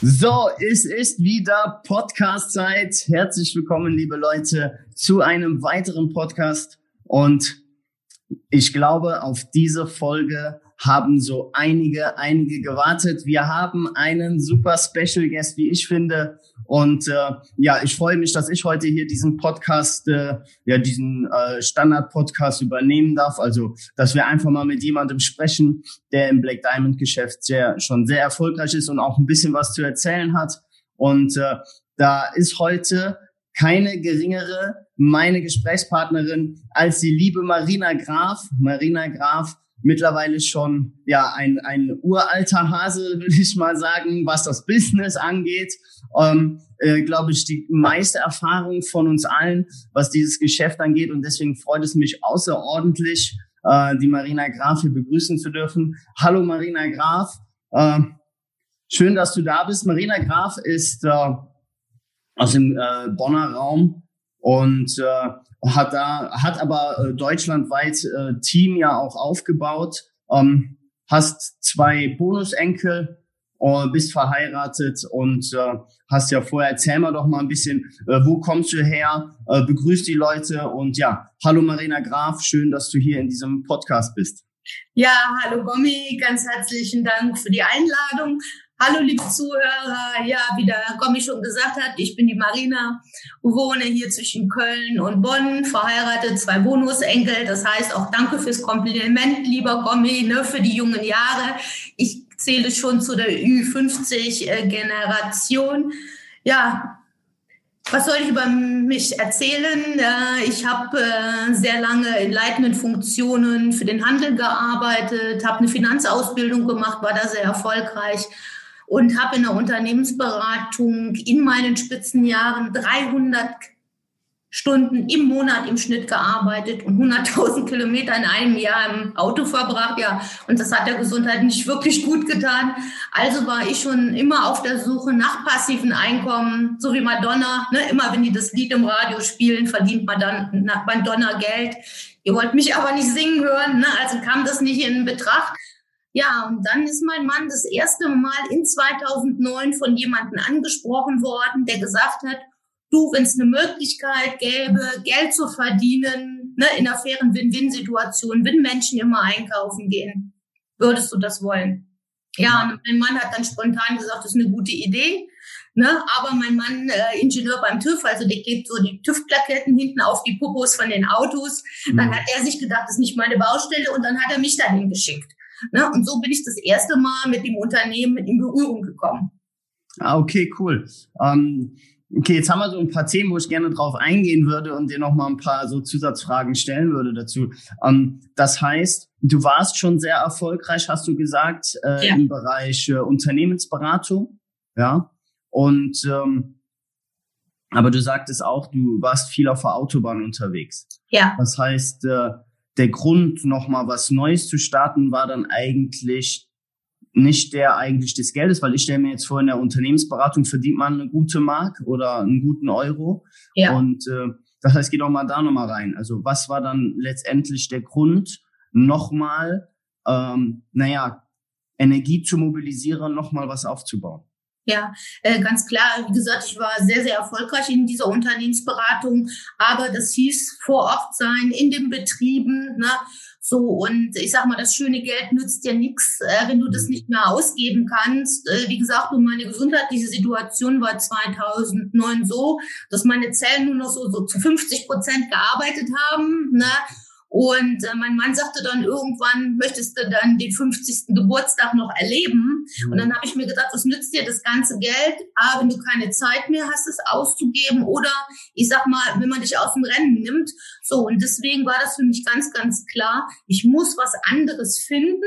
So, es ist wieder Podcast-Zeit. Herzlich willkommen, liebe Leute, zu einem weiteren Podcast. Und ich glaube, auf diese Folge haben so einige, einige gewartet. Wir haben einen super Special Guest, wie ich finde. Und äh, ja, ich freue mich, dass ich heute hier diesen Podcast, äh, ja, diesen äh, Standard-Podcast übernehmen darf. Also, dass wir einfach mal mit jemandem sprechen, der im Black Diamond-Geschäft sehr, schon sehr erfolgreich ist und auch ein bisschen was zu erzählen hat. Und äh, da ist heute keine geringere meine Gesprächspartnerin als die liebe Marina Graf. Marina Graf mittlerweile schon ja ein, ein uralter Hase, würde ich mal sagen, was das Business angeht. Ähm, äh, Glaube ich, die meiste Erfahrung von uns allen, was dieses Geschäft angeht. Und deswegen freut es mich außerordentlich, äh, die Marina Graf hier begrüßen zu dürfen. Hallo Marina Graf. Äh, schön, dass du da bist. Marina Graf ist äh, aus dem äh, Bonner Raum und äh, hat da, hat aber äh, deutschlandweit äh, Team ja auch aufgebaut. Ähm, hast zwei Bonusenkel, äh, bist verheiratet und äh, hast ja vorher, erzähl mal doch mal ein bisschen, äh, wo kommst du her, äh, begrüß die Leute und ja, hallo Marina Graf, schön, dass du hier in diesem Podcast bist. Ja, hallo Gommi, ganz herzlichen Dank für die Einladung. Hallo liebe Zuhörer, ja, wie der Gommi schon gesagt hat, ich bin die Marina, wohne hier zwischen Köln und Bonn, verheiratet, zwei Bonusenkel. Das heißt auch danke fürs Kompliment, lieber Gommi, ne, für die jungen Jahre. Ich zähle schon zu der Ü50-Generation. Ja, was soll ich über mich erzählen? Ich habe äh, sehr lange in leitenden Funktionen für den Handel gearbeitet, habe eine Finanzausbildung gemacht, war da sehr erfolgreich und habe in der Unternehmensberatung in meinen Spitzenjahren 300 Stunden im Monat im Schnitt gearbeitet und 100.000 Kilometer in einem Jahr im Auto verbracht. Ja, und das hat der Gesundheit nicht wirklich gut getan. Also war ich schon immer auf der Suche nach passiven Einkommen, so wie Madonna. Ne? Immer wenn die das Lied im Radio spielen, verdient Madonna Geld. Ihr wollt mich aber nicht singen hören, ne? also kam das nicht in Betracht. Ja, und dann ist mein Mann das erste Mal in 2009 von jemandem angesprochen worden, der gesagt hat, du, wenn es eine Möglichkeit gäbe, Geld zu verdienen, ne, in einer fairen Win-Win-Situation, wenn Menschen immer einkaufen gehen, würdest du das wollen? Ja, und mein Mann hat dann spontan gesagt, das ist eine gute Idee. Ne? Aber mein Mann, äh, Ingenieur beim TÜV, also der klebt so die TÜV-Plaketten hinten auf die Popos von den Autos. Dann mhm. hat er sich gedacht, das ist nicht meine Baustelle und dann hat er mich dahin geschickt. Ne? Und so bin ich das erste Mal mit dem Unternehmen in Berührung gekommen. Ah, okay, cool. Ähm, okay, jetzt haben wir so ein paar Themen, wo ich gerne drauf eingehen würde und dir noch mal ein paar so Zusatzfragen stellen würde dazu. Ähm, das heißt, du warst schon sehr erfolgreich, hast du gesagt, äh, ja. im Bereich äh, Unternehmensberatung, ja. Und ähm, aber du sagtest auch, du warst viel auf der Autobahn unterwegs. Ja. Das heißt, äh, der Grund, nochmal was Neues zu starten, war dann eigentlich nicht der eigentlich des Geldes, weil ich stelle mir jetzt vor, in der Unternehmensberatung verdient man eine gute Mark oder einen guten Euro. Ja. Und äh, das heißt, geh doch mal da nochmal rein. Also was war dann letztendlich der Grund, nochmal, ähm, naja, Energie zu mobilisieren, nochmal was aufzubauen? Ja, äh, ganz klar. Wie gesagt, ich war sehr, sehr erfolgreich in dieser Unternehmensberatung, aber das hieß vor Ort sein in den Betrieben. Ne? So, und ich sag mal, das schöne Geld nützt ja nichts, äh, wenn du das nicht mehr ausgeben kannst. Äh, wie gesagt, meine gesundheitliche Situation war 2009 so, dass meine Zellen nur noch so, so zu 50 Prozent gearbeitet haben. Ne? Und äh, mein Mann sagte dann irgendwann, möchtest du dann den 50. Geburtstag noch erleben? Mhm. Und dann habe ich mir gedacht, was nützt dir das ganze Geld? A, wenn du keine Zeit mehr hast, es auszugeben oder ich sag mal, wenn man dich aus dem Rennen nimmt. So, und deswegen war das für mich ganz, ganz klar, ich muss was anderes finden,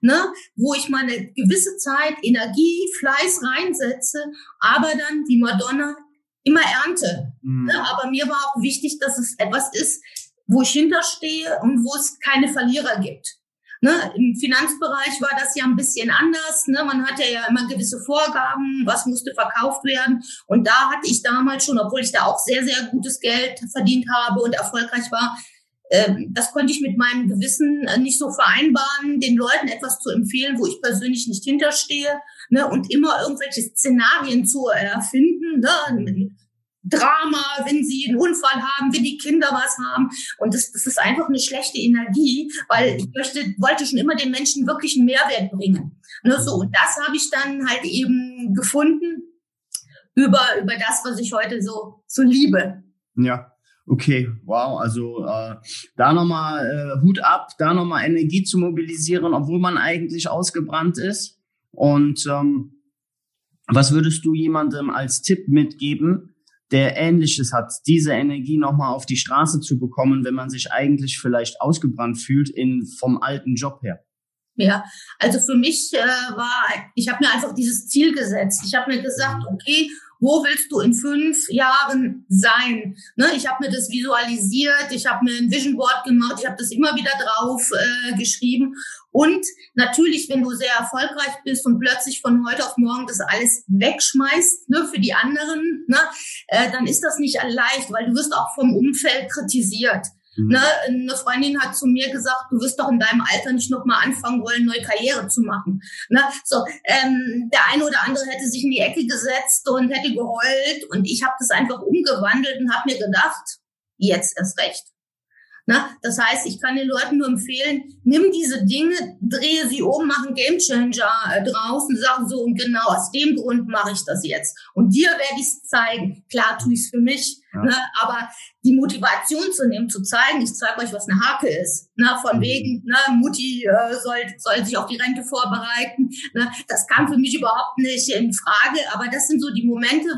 ne, wo ich meine gewisse Zeit, Energie, Fleiß reinsetze, aber dann die Madonna immer ernte. Mhm. Ne, aber mir war auch wichtig, dass es etwas ist, wo ich hinterstehe und wo es keine Verlierer gibt. Ne, Im Finanzbereich war das ja ein bisschen anders. Ne? Man hatte ja immer gewisse Vorgaben, was musste verkauft werden. Und da hatte ich damals schon, obwohl ich da auch sehr, sehr gutes Geld verdient habe und erfolgreich war, ähm, das konnte ich mit meinem Gewissen äh, nicht so vereinbaren, den Leuten etwas zu empfehlen, wo ich persönlich nicht hinterstehe ne, und immer irgendwelche Szenarien zu erfinden. Ne, Drama, wenn sie einen Unfall haben, wenn die Kinder was haben. Und das, das ist einfach eine schlechte Energie, weil ich möchte, wollte schon immer den Menschen wirklich einen Mehrwert bringen. Ne, so, und das habe ich dann halt eben gefunden über, über das, was ich heute so, so liebe. Ja. Okay, wow, also äh, da nochmal äh, Hut ab, da nochmal Energie zu mobilisieren, obwohl man eigentlich ausgebrannt ist. Und ähm, was würdest du jemandem als Tipp mitgeben, der Ähnliches hat, diese Energie nochmal auf die Straße zu bekommen, wenn man sich eigentlich vielleicht ausgebrannt fühlt in, vom alten Job her? Ja, also für mich äh, war, ich habe mir einfach dieses Ziel gesetzt. Ich habe mir gesagt, okay, wo willst du in fünf Jahren sein? Ne, ich habe mir das visualisiert, ich habe mir ein Vision Board gemacht, ich habe das immer wieder drauf äh, geschrieben. Und natürlich, wenn du sehr erfolgreich bist und plötzlich von heute auf morgen das alles wegschmeißt ne, für die anderen, ne, äh, dann ist das nicht leicht, weil du wirst auch vom Umfeld kritisiert. Mhm. Ne, eine Freundin hat zu mir gesagt, du wirst doch in deinem Alter nicht noch mal anfangen wollen, neue Karriere zu machen. Ne, so, ähm, der eine oder andere hätte sich in die Ecke gesetzt und hätte geheult und ich habe das einfach umgewandelt und habe mir gedacht, jetzt erst recht. Na, das heißt, ich kann den Leuten nur empfehlen, nimm diese Dinge, drehe sie um, mach einen Gamechanger äh, draus und sag so, und genau aus dem Grund mache ich das jetzt. Und dir werde ich es zeigen. Klar tue ich es für mich, ja. ne, aber die Motivation zu nehmen, zu zeigen, ich zeige euch, was eine Hake ist. Ne, von mhm. wegen, ne, Mutti äh, soll, soll sich auf die Rente vorbereiten. Ne, das kam für mich überhaupt nicht in Frage, aber das sind so die Momente,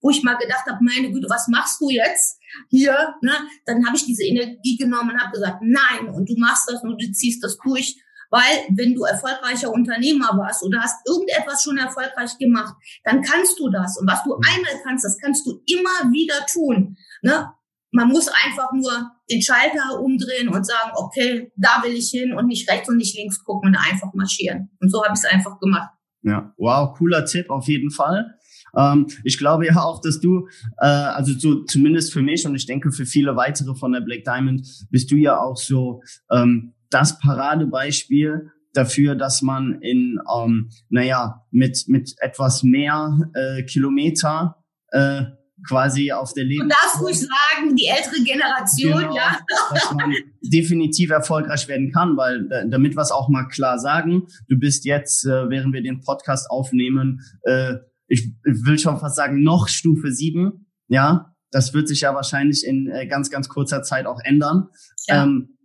wo ich mal gedacht habe, meine Güte, was machst du jetzt? hier, ne, dann habe ich diese Energie genommen und habe gesagt, nein, und du machst das und du ziehst das durch. Weil wenn du erfolgreicher Unternehmer warst oder hast irgendetwas schon erfolgreich gemacht, dann kannst du das. Und was du einmal kannst, das kannst du immer wieder tun. Ne? Man muss einfach nur den Schalter umdrehen und sagen, okay, da will ich hin und nicht rechts und nicht links gucken und einfach marschieren. Und so habe ich es einfach gemacht. Ja, wow, cooler Tipp auf jeden Fall. Ähm, ich glaube ja auch, dass du, äh, also so zumindest für mich und ich denke für viele weitere von der Black Diamond, bist du ja auch so ähm, das Paradebeispiel dafür, dass man in, ähm, naja, mit, mit etwas mehr äh, Kilometer äh, quasi auf der Leben. Du darfst ruhig sagen, die ältere Generation, genau, ja. dass man definitiv erfolgreich werden kann, weil damit wir es auch mal klar sagen, du bist jetzt, äh, während wir den Podcast aufnehmen, äh, ich will schon fast sagen, noch Stufe 7. Ja, das wird sich ja wahrscheinlich in äh, ganz, ganz kurzer Zeit auch ändern. Ja. Ähm,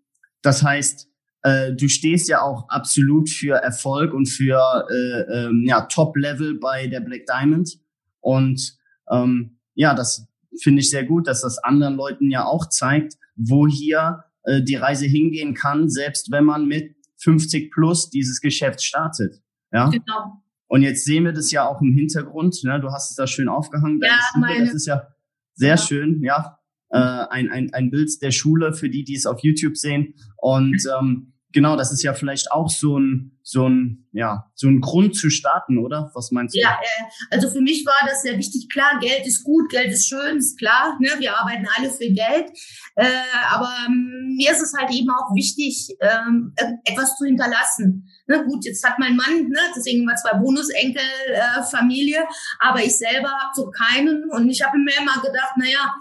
das heißt, äh, du stehst ja auch absolut für Erfolg und für äh, ähm, ja, Top-Level bei der Black Diamond. Und ähm, ja, das finde ich sehr gut, dass das anderen Leuten ja auch zeigt, wo hier äh, die Reise hingehen kann, selbst wenn man mit 50 plus dieses Geschäft startet. Ja. Genau. Und jetzt sehen wir das ja auch im Hintergrund. Ne? Du hast es da schön aufgehangen. Ja, meine. Das ist ja sehr ja. schön, ja. Äh, ein, ein, ein Bild der Schule für die, die es auf YouTube sehen. Und ähm, genau, das ist ja vielleicht auch so ein, so ein, ja, so ein Grund zu starten, oder? Was meinst du? Ja, äh, also für mich war das sehr wichtig. Klar, Geld ist gut, Geld ist schön, ist klar. Ne? Wir arbeiten alle für Geld. Äh, aber ähm, mir ist es halt eben auch wichtig, ähm, etwas zu hinterlassen. Ne, gut, jetzt hat mein Mann, ne, deswegen mal zwei Bonusenkel äh, Familie, aber ich selber habe so keinen und ich habe mir immer gedacht, naja,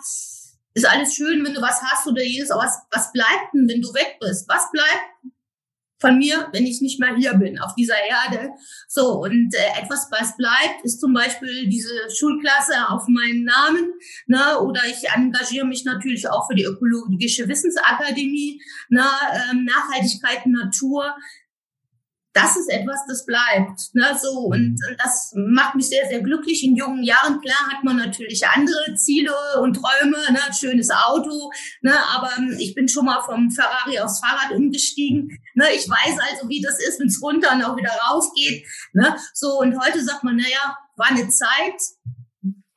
ist alles schön, wenn du was hast oder jedes, aber was, was bleibt denn, wenn du weg bist? Was bleibt von mir, wenn ich nicht mehr hier bin, auf dieser Erde. So, und äh, etwas, was bleibt, ist zum Beispiel diese Schulklasse auf meinen Namen. Ne? Oder ich engagiere mich natürlich auch für die Ökologische Wissensakademie, ne? ähm, Nachhaltigkeit, Natur das ist etwas, das bleibt. Ne? So, und, und das macht mich sehr, sehr glücklich. In jungen Jahren, klar, hat man natürlich andere Ziele und Träume, ne? schönes Auto, ne? aber ich bin schon mal vom Ferrari aufs Fahrrad umgestiegen. Ne? Ich weiß also, wie das ist, wenn es runter und auch wieder rauf geht. Ne? So, und heute sagt man, naja, war eine Zeit,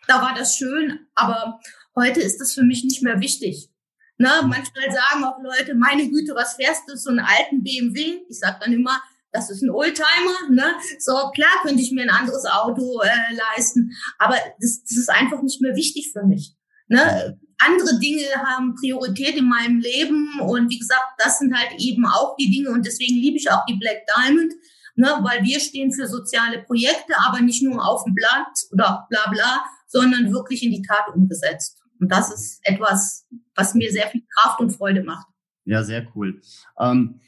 da war das schön, aber heute ist das für mich nicht mehr wichtig. Ne? Manchmal sagen auch Leute, meine Güte, was fährst du, so einen alten BMW? Ich sage dann immer, das ist ein Oldtimer, ne? So klar könnte ich mir ein anderes Auto äh, leisten, aber das, das ist einfach nicht mehr wichtig für mich. Ne? Andere Dinge haben Priorität in meinem Leben und wie gesagt, das sind halt eben auch die Dinge und deswegen liebe ich auch die Black Diamond, ne? weil wir stehen für soziale Projekte, aber nicht nur auf dem Blatt oder bla bla, sondern wirklich in die Tat umgesetzt. Und das ist etwas, was mir sehr viel Kraft und Freude macht. Ja, sehr cool. Ähm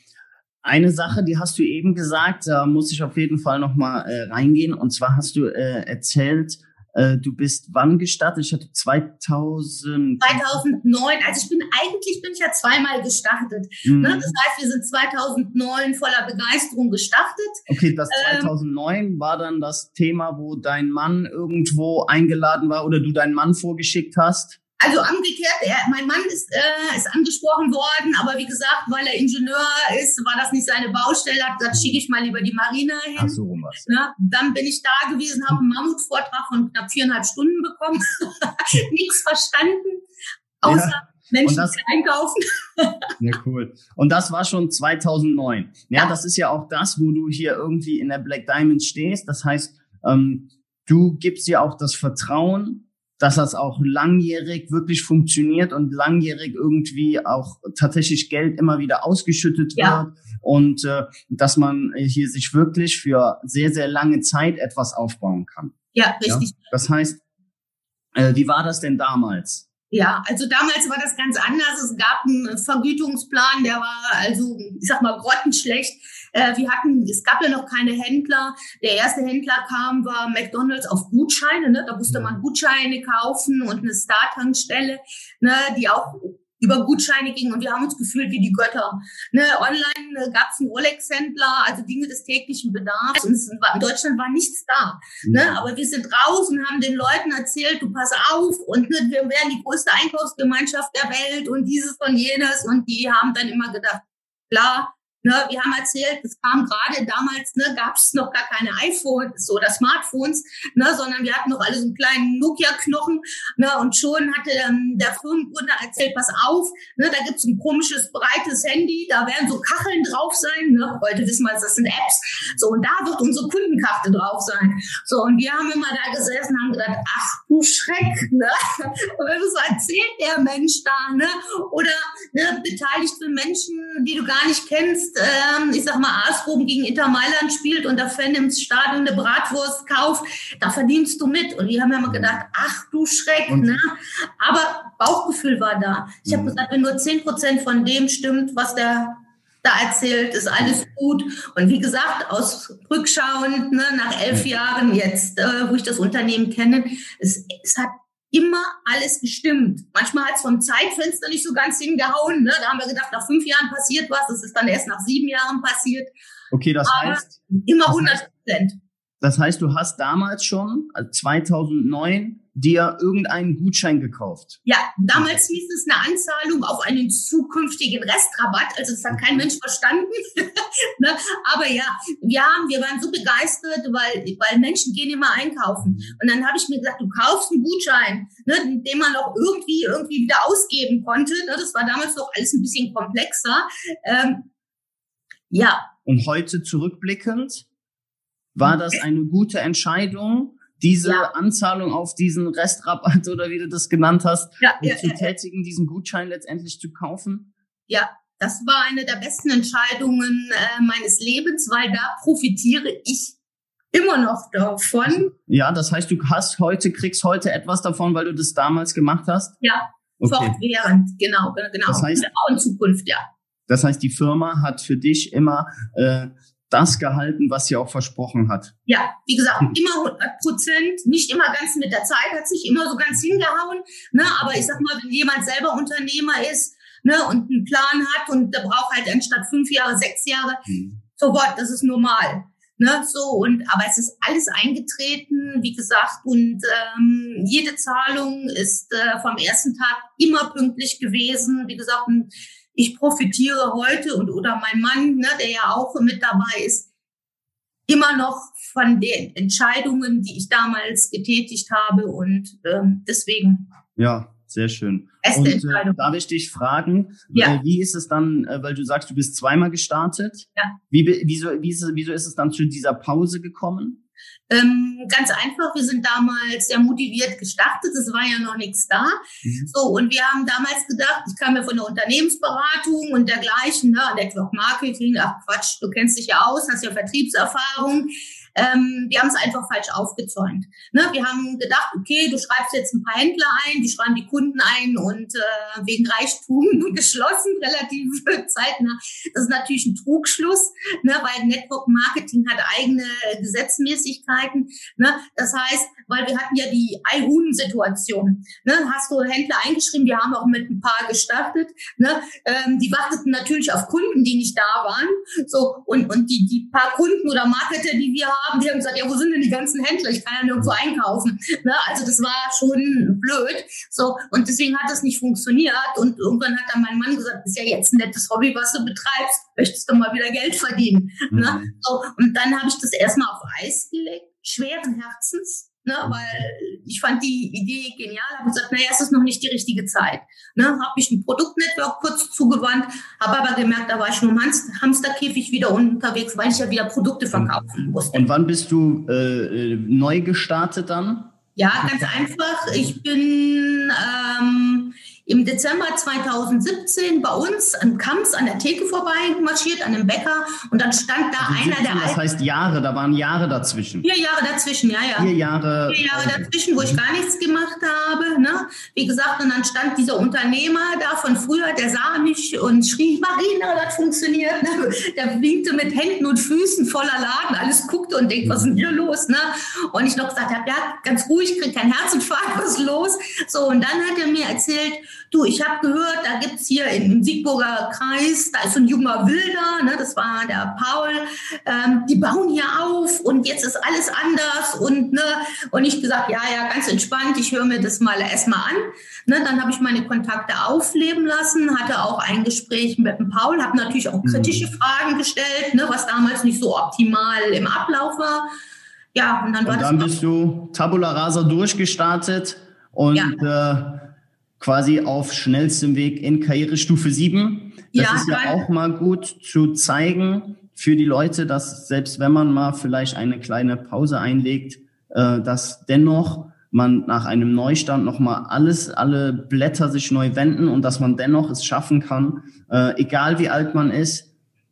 eine Sache, die hast du eben gesagt, da muss ich auf jeden Fall nochmal äh, reingehen. Und zwar hast du äh, erzählt, äh, du bist wann gestartet? Ich hatte 2000. 2009. Also ich bin eigentlich bin ich ja zweimal gestartet. Mhm. Ne? Das heißt, wir sind 2009 voller Begeisterung gestartet. Okay, das 2009 ähm, war dann das Thema, wo dein Mann irgendwo eingeladen war oder du deinen Mann vorgeschickt hast. Also umgekehrt, er, mein Mann ist, äh, ist angesprochen worden, aber wie gesagt, weil er Ingenieur ist, war das nicht seine Baustelle, hat gesagt, schicke ich mal lieber die Marine hin. Ach so, was. Ne? Dann bin ich da gewesen, habe einen Mammutvortrag von knapp viereinhalb Stunden bekommen, nichts verstanden, außer ja. Menschen das, einkaufen. ja, cool. Und das war schon 2009. Ja, ja, das ist ja auch das, wo du hier irgendwie in der Black Diamond stehst. Das heißt, ähm, du gibst dir auch das Vertrauen, dass das auch langjährig wirklich funktioniert und langjährig irgendwie auch tatsächlich Geld immer wieder ausgeschüttet ja. wird und äh, dass man hier sich wirklich für sehr, sehr lange Zeit etwas aufbauen kann. Ja, richtig. Ja? Das heißt, äh, wie war das denn damals? Ja, also damals war das ganz anders. Es gab einen Vergütungsplan, der war also, ich sag mal, grottenschlecht. Äh, wir hatten, es gab ja noch keine Händler. Der erste Händler kam, war McDonalds auf Gutscheine. Ne? Da musste man Gutscheine kaufen und eine Star-Tankstelle, ne, die auch über Gutscheine ging und wir haben uns gefühlt wie die Götter. Ne, online äh, gab es einen Rolex-Händler, also Dinge des täglichen Bedarfs. Und in Deutschland war nichts da. Mhm. Ne, aber wir sind raus und haben den Leuten erzählt, du pass auf und ne, wir wären die größte Einkaufsgemeinschaft der Welt und dieses und jenes. Und die haben dann immer gedacht, klar, Ne, wir haben erzählt, es kam gerade damals, ne, gab es noch gar keine iPhones oder Smartphones, ne, sondern wir hatten noch alle so einen kleinen Nokia-Knochen. Ne, und schon hatte ähm, der Firmengründer erzählt, pass auf, ne, da gibt's ein komisches, breites Handy, da werden so Kacheln drauf sein. Ne, heute wissen wir, das sind Apps. So, und da wird unsere Kundenkarte drauf sein. So, und wir haben immer da gesessen und haben gedacht, ach du Schreck, ne? Was erzählt der Mensch da, ne? Oder ne, beteiligt für Menschen, die du gar nicht kennst jetzt, ähm, ich sag mal, Aasproben gegen Inter Mailand spielt und der Fan im Stadion eine Bratwurst kauft, da verdienst du mit. Und die haben ja immer gedacht, ach du Schreck, und? ne? Aber Bauchgefühl war da. Ich habe mhm. gesagt, wenn nur zehn Prozent von dem stimmt, was der da erzählt, ist alles gut. Und wie gesagt, aus Rückschauend, ne, nach elf Jahren jetzt, äh, wo ich das Unternehmen kenne, es, es hat immer alles gestimmt. Manchmal hat es vom Zeitfenster nicht so ganz hingehauen. Ne? Da haben wir gedacht, nach fünf Jahren passiert was. Das ist dann erst nach sieben Jahren passiert. Okay, das Aber heißt. Immer 100 Prozent. Das heißt, du hast damals schon, 2009, also dir irgendeinen Gutschein gekauft. Ja, damals hieß es eine Anzahlung auf einen zukünftigen Restrabatt. Also das hat kein Mensch verstanden. ne? Aber ja, wir haben, wir waren so begeistert, weil, weil Menschen gehen immer einkaufen. Und dann habe ich mir gesagt, du kaufst einen Gutschein, ne, den man auch irgendwie, irgendwie wieder ausgeben konnte. Ne? Das war damals noch alles ein bisschen komplexer. Ähm, ja. Und heute zurückblickend, war das eine gute Entscheidung, diese ja. Anzahlung auf diesen Restrabatt oder wie du das genannt hast, ja, ja, zu tätigen, diesen Gutschein letztendlich zu kaufen? Ja, das war eine der besten Entscheidungen äh, meines Lebens, weil da profitiere ich immer noch davon. Ja, das heißt, du hast heute, kriegst heute etwas davon, weil du das damals gemacht hast? Ja, okay. fortwährend, genau, genau. Das heißt, auch in Zukunft, ja. Das heißt, die Firma hat für dich immer äh, das gehalten, was sie auch versprochen hat. Ja, wie gesagt, immer 100 Prozent, nicht immer ganz mit der Zeit, hat sich immer so ganz hingehauen. Ne? Aber ich sag mal, wenn jemand selber Unternehmer ist ne, und einen Plan hat und der braucht halt anstatt fünf Jahre, sechs Jahre, mhm. so Gott, das ist normal. Ne, so und aber es ist alles eingetreten, wie gesagt, und ähm, jede Zahlung ist äh, vom ersten Tag immer pünktlich gewesen. Wie gesagt, ich profitiere heute und oder mein Mann, ne, der ja auch mit dabei ist, immer noch von den Entscheidungen, die ich damals getätigt habe und ähm, deswegen. Ja, sehr schön. Und äh, darf ich dich fragen, ja. äh, wie ist es dann, äh, weil du sagst, du bist zweimal gestartet? Ja. Wie, wieso, wieso, wieso ist es dann zu dieser Pause gekommen? Ähm, ganz einfach, wir sind damals sehr motiviert gestartet, es war ja noch nichts da. Mhm. So, und wir haben damals gedacht, ich kam ja von der Unternehmensberatung und dergleichen, ne, Network Marketing, ach Quatsch, du kennst dich ja aus, hast ja Vertriebserfahrung. Ähm, wir haben es einfach falsch aufgezäunt. Ne? Wir haben gedacht, okay, du schreibst jetzt ein paar Händler ein, die schreiben die Kunden ein und äh, wegen Reichtum geschlossen, relativ zeitnah. Das ist natürlich ein Trugschluss, ne? weil Network Marketing hat eigene Gesetzmäßigkeiten. Ne? Das heißt, weil wir hatten ja die Eihuhn-Situation. Ne? Hast du Händler eingeschrieben, wir haben auch mit ein paar gestartet. Ne? Ähm, die warteten natürlich auf Kunden, die nicht da waren. So und und die die paar Kunden oder Marketer, die wir haben, die haben gesagt, ja, wo sind denn die ganzen Händler? Ich kann ja nirgendwo einkaufen. Ne? Also das war schon blöd. So, und deswegen hat das nicht funktioniert. Und irgendwann hat dann mein Mann gesagt, das ist ja jetzt ein nettes Hobby, was du betreibst. Möchtest du mal wieder Geld verdienen? Ne? Mhm. Ne? So, und dann habe ich das erstmal auf Eis gelegt, schweren Herzens. Ne, weil ich fand die Idee genial, habe gesagt, naja, es ist noch nicht die richtige Zeit. Ne, habe mich ein Produktnetwork kurz zugewandt, habe aber gemerkt, da war ich nur im Hamsterkäfig wieder unterwegs, weil ich ja wieder Produkte verkaufen musste. Und wann bist du äh, neu gestartet dann? Ja, ganz einfach. Ich bin ähm, im Dezember 2017 bei uns am Kamps an der Theke vorbei marschiert, an dem Bäcker und dann stand da also einer der Das heißt Jahre, da waren Jahre dazwischen. Vier Jahre dazwischen, ja, ja. Vier Jahre. Vier Jahre dazwischen, wo ich gar nichts gemacht habe. Ne? Wie gesagt, und dann stand dieser Unternehmer da von früher, der sah mich und schrie, Marina, das funktioniert. Ne? Der winkte mit Händen und Füßen voller Laden, alles guckte und denkt, was ist denn hier los? Ne? Und ich noch gesagt habe, ja, ganz ruhig, krieg kein Herzinfarkt, was ist los? So, und dann hat er mir erzählt, Du, ich habe gehört, da gibt's hier im Siegburger Kreis, da ist so ein junger Wilder, ne, das war der Paul, ähm, die bauen hier auf und jetzt ist alles anders und ne, und ich gesagt, ja, ja, ganz entspannt, ich höre mir das mal erstmal an. Ne, dann habe ich meine Kontakte aufleben lassen, hatte auch ein Gespräch mit dem Paul, habe natürlich auch kritische mhm. Fragen gestellt, ne, was damals nicht so optimal im Ablauf war. Ja, und dann war und dann bist du Tabula Rasa durchgestartet und ja. äh, quasi auf schnellstem Weg in Karrierestufe 7. Das ja, ist ja auch mal gut zu zeigen für die Leute, dass selbst wenn man mal vielleicht eine kleine Pause einlegt, äh, dass dennoch man nach einem Neustart nochmal alles, alle Blätter sich neu wenden und dass man dennoch es schaffen kann, äh, egal wie alt man ist,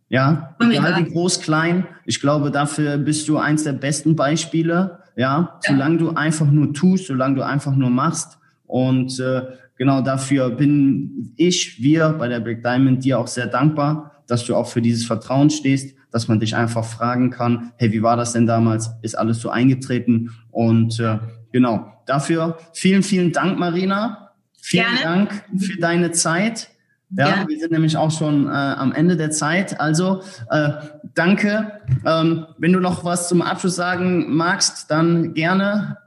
ja, egal wie groß, klein. Ich glaube, dafür bist du eins der besten Beispiele, ja, ja. solange du einfach nur tust, solange du einfach nur machst und äh, genau dafür bin ich, wir bei der Black Diamond dir auch sehr dankbar, dass du auch für dieses Vertrauen stehst, dass man dich einfach fragen kann, hey, wie war das denn damals? Ist alles so eingetreten? Und äh, genau, dafür vielen, vielen Dank, Marina. Vielen Gerne. Dank für deine Zeit. Ja, ja, wir sind nämlich auch schon äh, am Ende der Zeit. Also äh, danke. Ähm, wenn du noch was zum Abschluss sagen magst, dann gerne.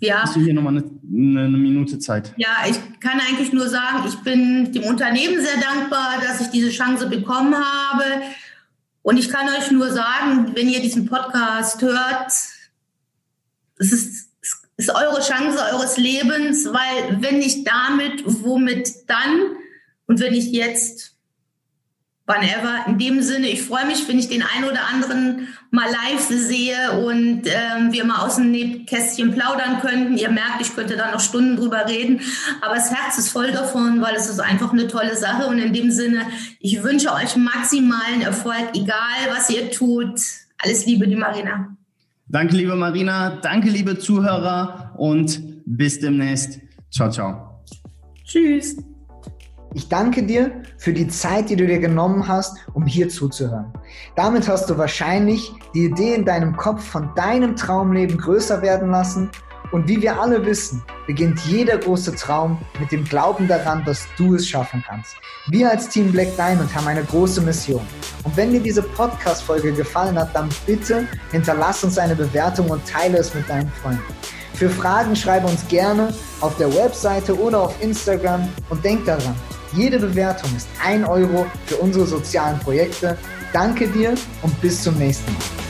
Ja. Hast du hier nochmal eine eine, Minute Zeit. Ja, ich kann eigentlich nur sagen, ich bin dem Unternehmen sehr dankbar, dass ich diese Chance bekommen habe. Und ich kann euch nur sagen, wenn ihr diesen Podcast hört, es ist, es ist eure Chance eures Lebens, weil wenn nicht damit, womit dann? Und wenn ich jetzt whenever. In dem Sinne, ich freue mich, wenn ich den einen oder anderen mal live sehe und ähm, wir mal aus dem Kästchen plaudern könnten. Ihr merkt, ich könnte da noch Stunden drüber reden, aber das Herz ist voll davon, weil es ist einfach eine tolle Sache. Und in dem Sinne, ich wünsche euch maximalen Erfolg, egal was ihr tut. Alles Liebe, die Marina. Danke, liebe Marina. Danke, liebe Zuhörer und bis demnächst. Ciao, ciao. Tschüss. Ich danke dir für die Zeit, die du dir genommen hast, um hier zuzuhören. Damit hast du wahrscheinlich die Idee in deinem Kopf von deinem Traumleben größer werden lassen Und wie wir alle wissen, beginnt jeder große Traum mit dem Glauben daran, dass du es schaffen kannst. Wir als Team Black Diamond haben eine große Mission. Und wenn dir diese Podcast-Folge gefallen hat, dann bitte hinterlass uns eine Bewertung und teile es mit deinen Freunden. Für Fragen schreibe uns gerne auf der Webseite oder auf Instagram und denk daran, jede Bewertung ist ein Euro für unsere sozialen Projekte. Danke dir und bis zum nächsten Mal.